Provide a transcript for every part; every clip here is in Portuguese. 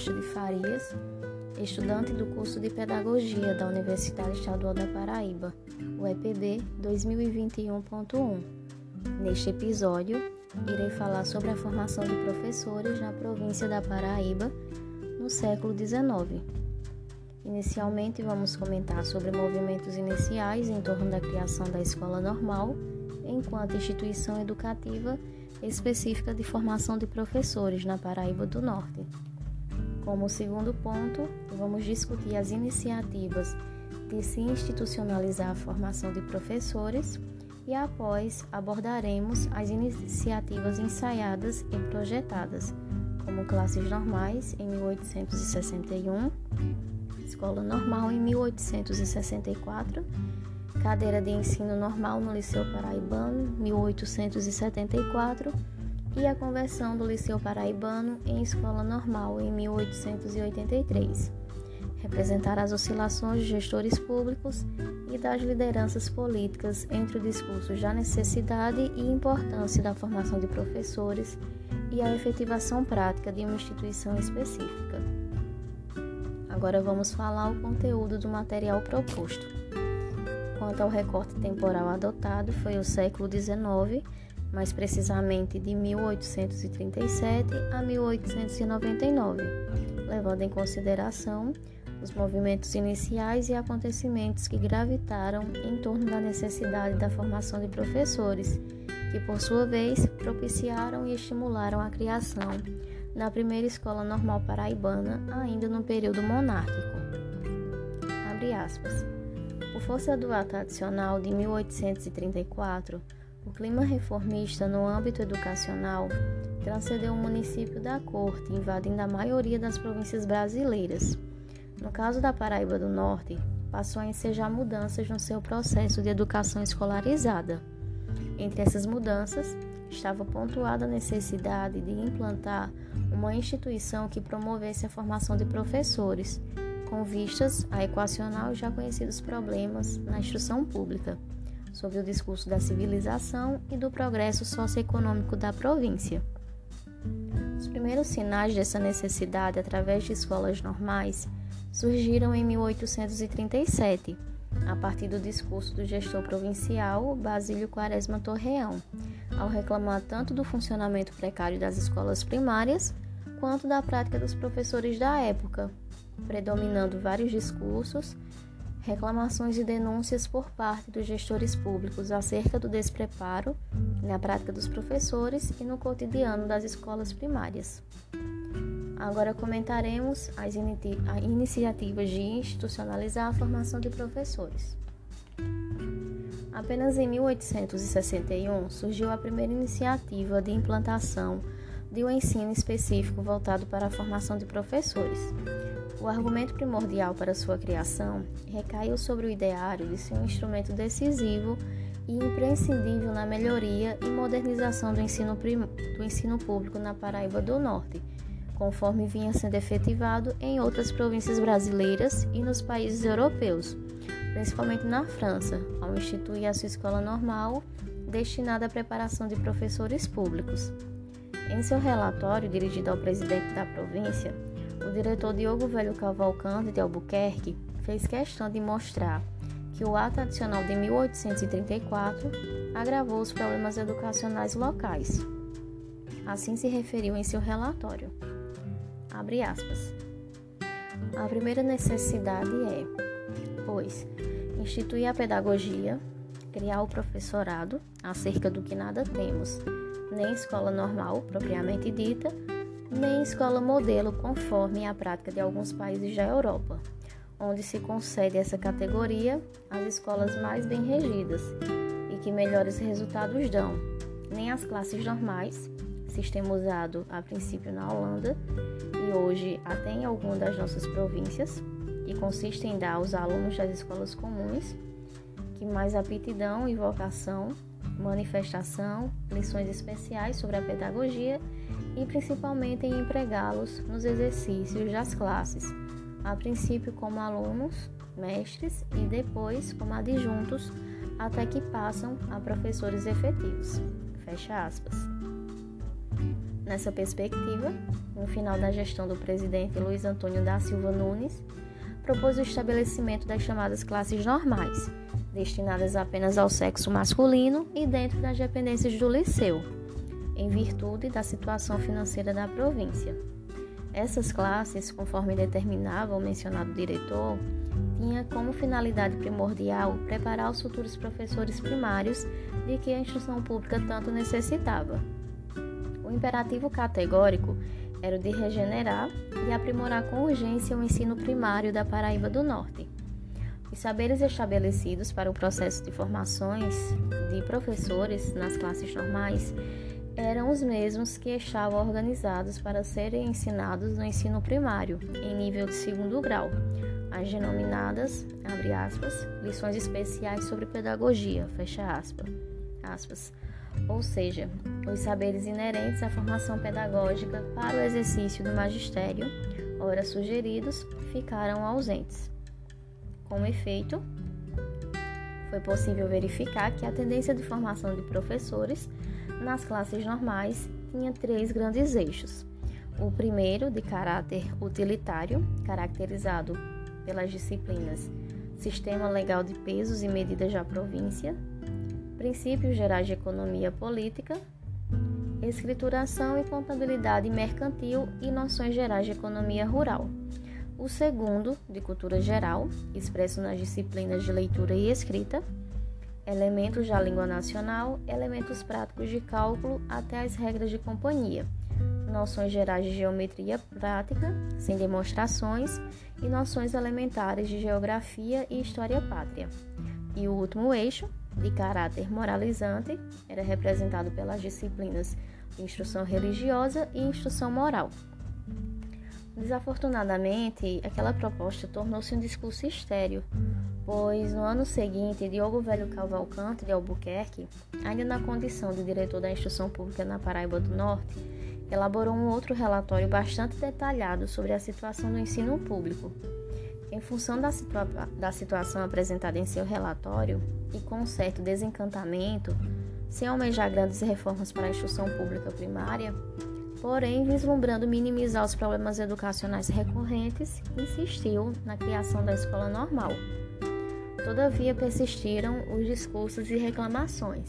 Costa de Farias, estudante do curso de Pedagogia da Universidade Estadual da Paraíba, UEPB 2021.1. Neste episódio, irei falar sobre a formação de professores na província da Paraíba no século XIX. Inicialmente, vamos comentar sobre movimentos iniciais em torno da criação da escola normal enquanto instituição educativa específica de formação de professores na Paraíba do Norte. Como segundo ponto, vamos discutir as iniciativas de se institucionalizar a formação de professores e após abordaremos as iniciativas ensaiadas e projetadas, como classes normais em 1861, escola normal em 1864 cadeira de ensino normal no Liceu Paraibano, 1874, e a conversão do Liceu Paraibano em escola normal em 1883. Representar as oscilações de gestores públicos e das lideranças políticas entre o discurso da necessidade e importância da formação de professores e a efetivação prática de uma instituição específica. Agora vamos falar o conteúdo do material proposto. Quanto ao recorte temporal adotado, foi o século XIX, mais precisamente de 1837 a 1899, levando em consideração os movimentos iniciais e acontecimentos que gravitaram em torno da necessidade da formação de professores, que por sua vez propiciaram e estimularam a criação na primeira escola normal paraibana, ainda no período monárquico. Por força do ato adicional de 1834, o clima reformista no âmbito educacional transcendeu o município da Corte, invadindo a maioria das províncias brasileiras. No caso da Paraíba do Norte, passou a ensejar mudanças no seu processo de educação escolarizada. Entre essas mudanças, estava pontuada a necessidade de implantar uma instituição que promovesse a formação de professores, com vistas a equacionar os já conhecidos problemas na instrução pública, sobre o discurso da civilização e do progresso socioeconômico da província. Os primeiros sinais dessa necessidade através de escolas normais surgiram em 1837, a partir do discurso do gestor provincial Basílio Quaresma Torreão, ao reclamar tanto do funcionamento precário das escolas primárias quanto da prática dos professores da época, predominando vários discursos, reclamações e denúncias por parte dos gestores públicos acerca do despreparo na prática dos professores e no cotidiano das escolas primárias. Agora comentaremos as iniciativas de institucionalizar a formação de professores. Apenas em 1861 surgiu a primeira iniciativa de implantação de um ensino específico voltado para a formação de professores. O argumento primordial para sua criação recaiu sobre o ideário de ser um instrumento decisivo e imprescindível na melhoria e modernização do ensino, do ensino público na Paraíba do Norte, conforme vinha sendo efetivado em outras províncias brasileiras e nos países europeus, principalmente na França, ao instituir a sua escola normal destinada à preparação de professores públicos. Em seu relatório dirigido ao presidente da província, o diretor Diogo Velho Cavalcante de Albuquerque fez questão de mostrar que o ato adicional de 1834 agravou os problemas educacionais locais. Assim se referiu em seu relatório. Abre aspas. A primeira necessidade é, pois, instituir a pedagogia, criar o professorado acerca do que nada temos nem escola normal, propriamente dita, nem escola modelo, conforme a prática de alguns países da Europa, onde se concede essa categoria às escolas mais bem regidas e que melhores resultados dão, nem as classes normais, sistema usado a princípio na Holanda e hoje até em alguma das nossas províncias, que consiste em dar aos alunos das escolas comuns que mais aptidão e vocação manifestação, lições especiais sobre a pedagogia e principalmente em empregá-los nos exercícios das classes, a princípio como alunos, mestres e depois como adjuntos, até que passam a professores efetivos. Fecha aspas. Nessa perspectiva, no final da gestão do presidente Luiz Antônio da Silva Nunes, propôs o estabelecimento das chamadas classes normais, destinadas apenas ao sexo masculino e dentro das dependências do liceu, em virtude da situação financeira da província. Essas classes, conforme determinava o mencionado diretor, tinha como finalidade primordial preparar os futuros professores primários de que a instrução pública tanto necessitava. O imperativo categórico era o de regenerar e aprimorar com urgência o ensino primário da Paraíba do Norte. Os saberes estabelecidos para o processo de formações de professores nas classes normais eram os mesmos que estavam organizados para serem ensinados no ensino primário, em nível de segundo grau, as denominadas, abre aspas, lições especiais sobre pedagogia, fecha aspas, aspas ou seja, os saberes inerentes à formação pedagógica para o exercício do magistério, ora sugeridos, ficaram ausentes. Com efeito, foi possível verificar que a tendência de formação de professores nas classes normais tinha três grandes eixos. O primeiro, de caráter utilitário, caracterizado pelas disciplinas Sistema Legal de Pesos e Medidas da Província, princípios gerais de economia política, escrituração e contabilidade mercantil e noções gerais de economia rural. O segundo, de cultura geral, expresso nas disciplinas de leitura e escrita, elementos da língua nacional, elementos práticos de cálculo até as regras de companhia, noções gerais de geometria prática, sem demonstrações, e noções elementares de geografia e história pátria. E o último eixo, de caráter moralizante, era representado pelas disciplinas de instrução religiosa e instrução moral. Desafortunadamente, aquela proposta tornou-se um discurso estéreo, pois no ano seguinte, Diogo Velho Cavalcante de Albuquerque, ainda na condição de diretor da instrução pública na Paraíba do Norte, elaborou um outro relatório bastante detalhado sobre a situação do ensino público, em função da, situa da situação apresentada em seu relatório e com um certo desencantamento, sem almejar grandes reformas para a instrução pública primária, porém vislumbrando minimizar os problemas educacionais recorrentes, insistiu na criação da escola normal. Todavia persistiram os discursos e reclamações,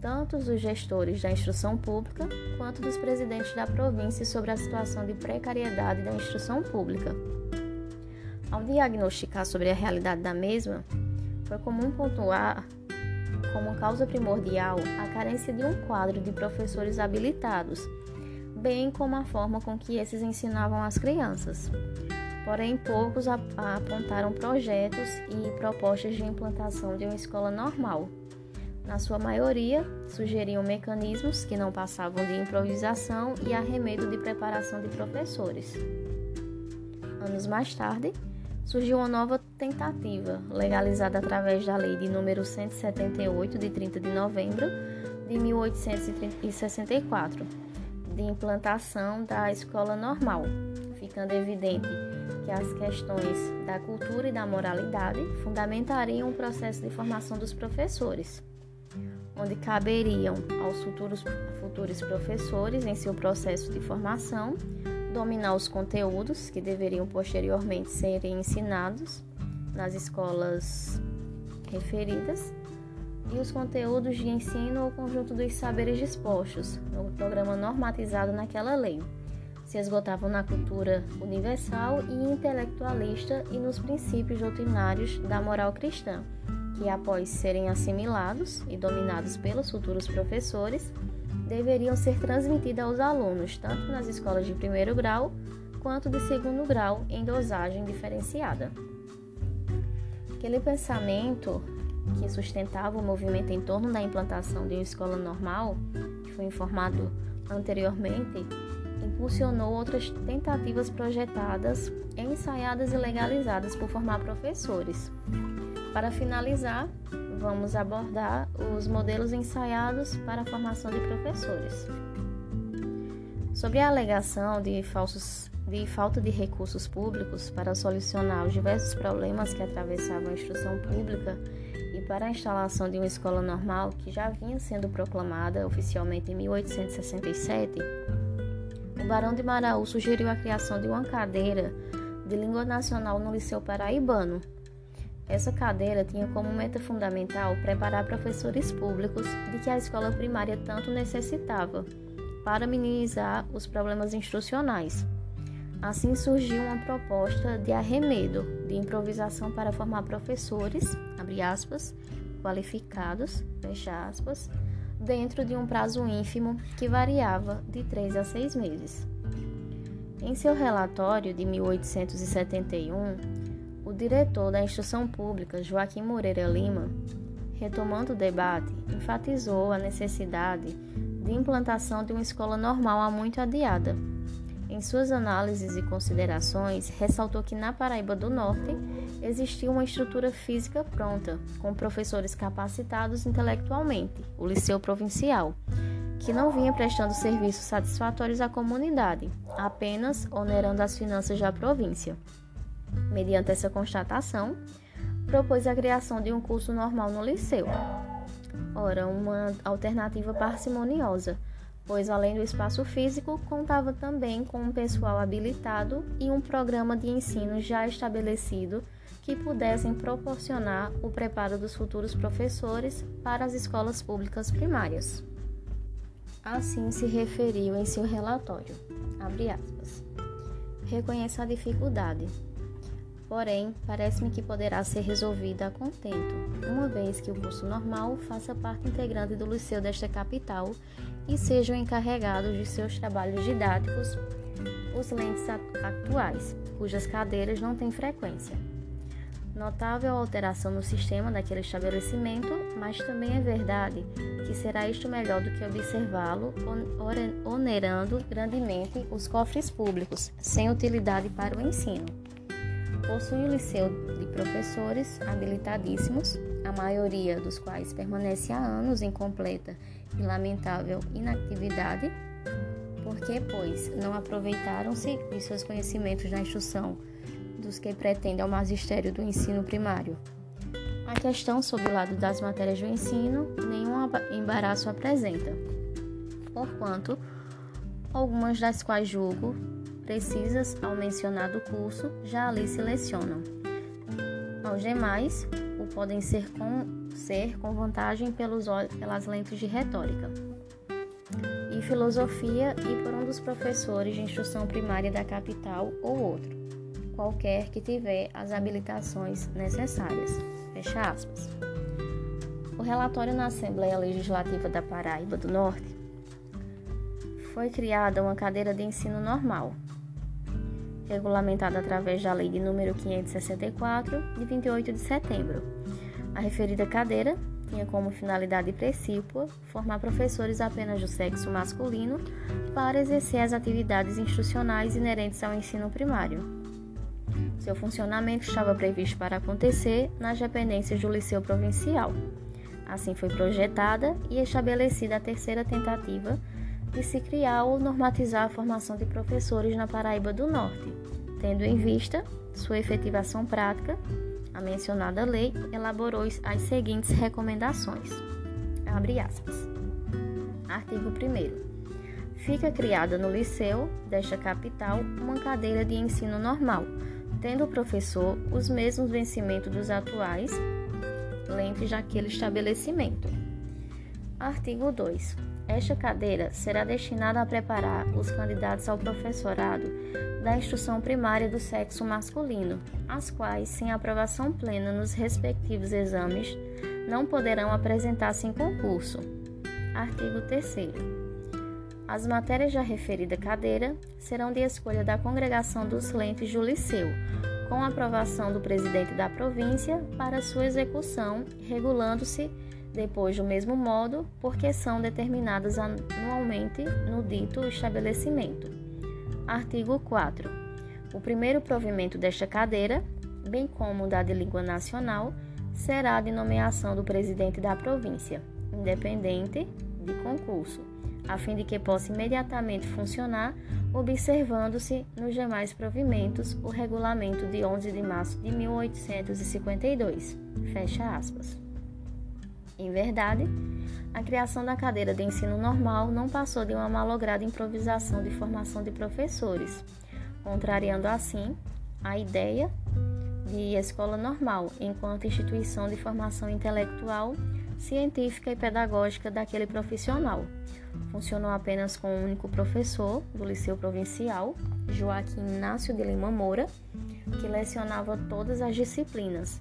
tanto dos gestores da instrução pública quanto dos presidentes da província sobre a situação de precariedade da instrução pública. Ao diagnosticar sobre a realidade da mesma, foi comum pontuar como causa primordial a carência de um quadro de professores habilitados, bem como a forma com que esses ensinavam as crianças. Porém, poucos apontaram projetos e propostas de implantação de uma escola normal. Na sua maioria, sugeriam mecanismos que não passavam de improvisação e arremedo de preparação de professores. Anos mais tarde, surgiu uma nova tentativa, legalizada através da Lei de número 178 de 30 de novembro de 1864, de implantação da escola normal, ficando evidente que as questões da cultura e da moralidade fundamentariam o processo de formação dos professores, onde caberiam aos futuros, futuros professores, em seu processo de formação, dominar os conteúdos que deveriam posteriormente serem ensinados nas escolas referidas e os conteúdos de ensino ou conjunto dos saberes dispostos no programa normatizado naquela lei. Se esgotavam na cultura universal e intelectualista e nos princípios doutrinários da moral cristã, que após serem assimilados e dominados pelos futuros professores, deveriam ser transmitidas aos alunos, tanto nas escolas de primeiro grau quanto de segundo grau, em dosagem diferenciada. Aquele pensamento que sustentava o movimento em torno da implantação de uma escola normal, que foi informado anteriormente, impulsionou outras tentativas projetadas, ensaiadas e legalizadas por formar professores. Para finalizar, vamos abordar os modelos ensaiados para a formação de professores. Sobre a alegação de, falsos, de falta de recursos públicos para solucionar os diversos problemas que atravessavam a instrução pública para a instalação de uma escola normal que já vinha sendo proclamada oficialmente em 1867, Barão de Maraú sugeriu a criação de uma cadeira de língua nacional no Liceu Paraibano. Essa cadeira tinha como meta fundamental preparar professores públicos de que a escola primária tanto necessitava, para minimizar os problemas instrucionais. Assim surgiu uma proposta de arremedo, de improvisação para formar professores, aspas, qualificados, aspas, dentro de um prazo ínfimo que variava de três a seis meses. Em seu relatório de 1871, o diretor da Instrução Pública, Joaquim Moreira Lima, retomando o debate, enfatizou a necessidade de implantação de uma escola normal há muito adiada em suas análises e considerações, ressaltou que na Paraíba do Norte existia uma estrutura física pronta, com professores capacitados intelectualmente, o Liceu Provincial, que não vinha prestando serviços satisfatórios à comunidade, apenas onerando as finanças da província. Mediante essa constatação, propôs a criação de um curso normal no liceu. Ora, uma alternativa parcimoniosa pois além do espaço físico, contava também com um pessoal habilitado e um programa de ensino já estabelecido que pudessem proporcionar o preparo dos futuros professores para as escolas públicas primárias. Assim se referiu em seu relatório. Reconheço a dificuldade, porém, parece-me que poderá ser resolvida a contento, uma vez que o curso normal faça parte integrante do liceu desta capital e sejam encarregados de seus trabalhos didáticos os lentes atuais, cujas cadeiras não têm frequência. Notável alteração no sistema daquele estabelecimento, mas também é verdade que será isto melhor do que observá-lo onerando grandemente os cofres públicos, sem utilidade para o ensino. Possui um liceu de professores habilitadíssimos, a maioria dos quais permanece há anos em completa e lamentável inatividade, porque, pois, não aproveitaram-se os seus conhecimentos na instrução dos que pretendem ao magistério do ensino primário. A questão sobre o lado das matérias do ensino nenhum embaraço apresenta, porquanto algumas das quais julgo precisas ao mencionado curso já ali se lecionam. Aos demais, o podem ser com ser com vantagem pelos, pelas lentes de retórica e filosofia e por um dos professores de instrução primária da capital ou outro, qualquer que tiver as habilitações necessárias. Fecha aspas. O relatório na Assembleia Legislativa da Paraíba do Norte foi criada uma cadeira de ensino normal, regulamentada através da Lei de número 564, de 28 de setembro, a referida cadeira tinha como finalidade precípua formar professores apenas do sexo masculino para exercer as atividades instrucionais inerentes ao ensino primário. Seu funcionamento estava previsto para acontecer nas dependências do Liceu Provincial. Assim foi projetada e estabelecida a terceira tentativa de se criar ou normatizar a formação de professores na Paraíba do Norte, tendo em vista sua efetivação prática a mencionada lei elaborou as seguintes recomendações. Abre aspas. Artigo 1 Fica criada no liceu desta capital uma cadeira de ensino normal, tendo o professor os mesmos vencimentos dos atuais lentes daquele estabelecimento. Artigo 2. Esta cadeira será destinada a preparar os candidatos ao professorado da instrução primária do sexo masculino, as quais, sem aprovação plena nos respectivos exames, não poderão apresentar-se em concurso. Artigo 3. As matérias da referida cadeira serão de escolha da congregação dos lentes do liceu, com aprovação do presidente da província para sua execução, regulando-se depois do mesmo modo, porque são determinadas anualmente no dito estabelecimento. Artigo 4. O primeiro provimento desta cadeira, bem como da de língua nacional, será de nomeação do presidente da província, independente de concurso, a fim de que possa imediatamente funcionar, observando-se nos demais provimentos o regulamento de 11 de março de 1852. Fecha aspas. Em verdade, A criação da cadeira de ensino normal não passou de uma malograda improvisação de formação de professores, contrariando assim a ideia de escola normal enquanto instituição de formação intelectual, científica e pedagógica daquele profissional. Funcionou apenas com um único professor do Liceu Provincial, Joaquim Inácio de Lima Moura, que lecionava todas as disciplinas,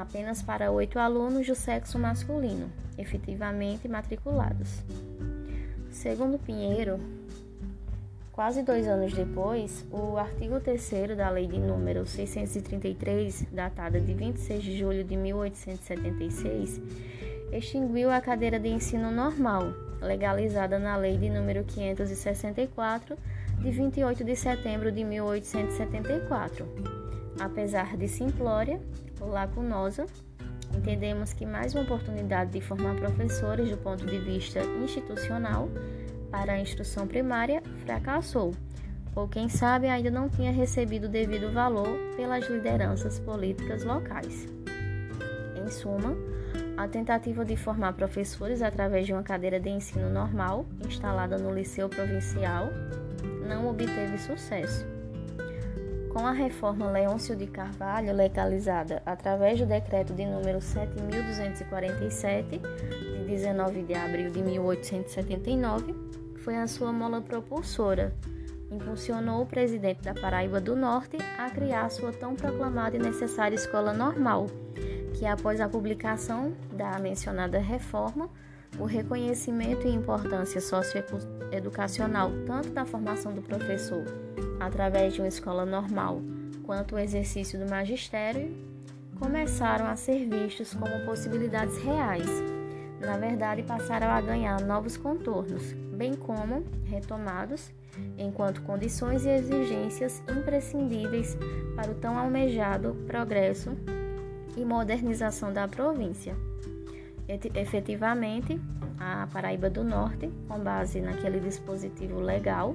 apenas para oito alunos do sexo masculino, efetivamente matriculados. Segundo Pinheiro, quase dois anos depois, o artigo 3 da Lei de número 633, datada de 26 de julho de 1876, extinguiu a cadeira de ensino normal, legalizada na Lei de número 564, de 28 de setembro de 1874. Apesar de simplória, lacunosa, entendemos que mais uma oportunidade de formar professores do ponto de vista institucional para a instrução primária fracassou, ou quem sabe ainda não tinha recebido o devido valor pelas lideranças políticas locais. Em suma, a tentativa de formar professores através de uma cadeira de ensino normal instalada no Liceu Provincial não obteve sucesso com a reforma Leôncio de Carvalho legalizada através do decreto de número 7247 de 19 de abril de 1879, foi a sua mola propulsora. Impulsionou o presidente da Paraíba do Norte a criar sua tão proclamada e necessária escola normal, que após a publicação da mencionada reforma, o reconhecimento e importância socioeducacional tanto da formação do professor através de uma escola normal quanto o exercício do magistério começaram a ser vistos como possibilidades reais. Na verdade, passaram a ganhar novos contornos, bem como retomados enquanto condições e exigências imprescindíveis para o tão almejado progresso e modernização da província. Efetivamente, a Paraíba do Norte, com base naquele dispositivo legal,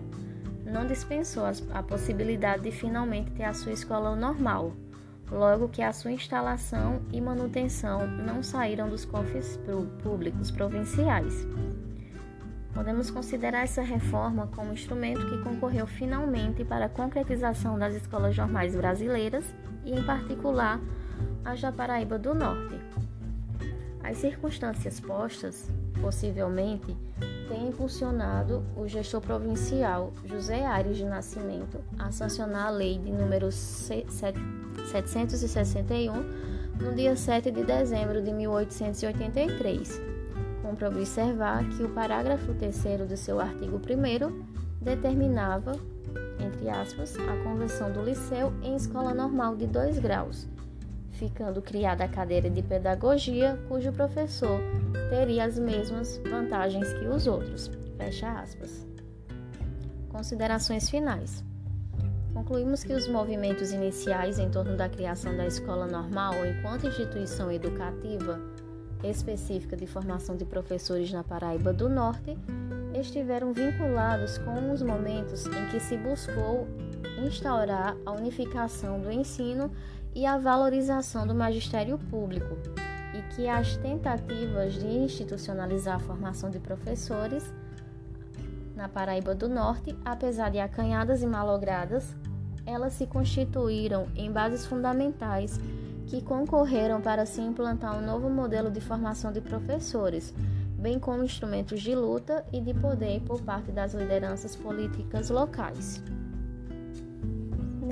não dispensou a possibilidade de finalmente ter a sua escola normal, logo que a sua instalação e manutenção não saíram dos cofres públicos provinciais. Podemos considerar essa reforma como instrumento que concorreu finalmente para a concretização das escolas normais brasileiras e, em particular, as da Paraíba do Norte. As circunstâncias postas, possivelmente, têm impulsionado o gestor provincial José Aires de Nascimento a sancionar a lei de número 761 no dia 7 de dezembro de 1883. Cumpre observar que o parágrafo 3 do seu artigo 1 determinava, entre aspas, a conversão do liceu em escola normal de dois graus, ficando criada a cadeira de pedagogia, cujo professor teria as mesmas vantagens que os outros. Fecha aspas. Considerações finais. Concluímos que os movimentos iniciais em torno da criação da escola normal enquanto instituição educativa específica de formação de professores na Paraíba do Norte estiveram vinculados com os momentos em que se buscou instaurar a unificação do ensino e a valorização do magistério público, e que as tentativas de institucionalizar a formação de professores na Paraíba do Norte, apesar de acanhadas e malogradas, elas se constituíram em bases fundamentais que concorreram para se implantar um novo modelo de formação de professores, bem como instrumentos de luta e de poder por parte das lideranças políticas locais.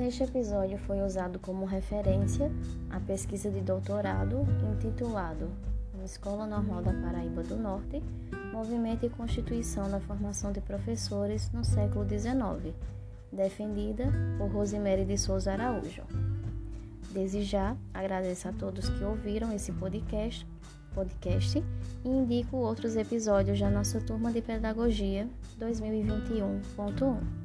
Neste episódio foi usado como referência a pesquisa de doutorado intitulado Escola Normal da Paraíba do Norte, Movimento e Constituição da Formação de Professores no século XIX, defendida por Rosemary de Souza Araújo. Desde já, agradeço a todos que ouviram esse podcast, podcast e indico outros episódios da nossa turma de Pedagogia 2021.1.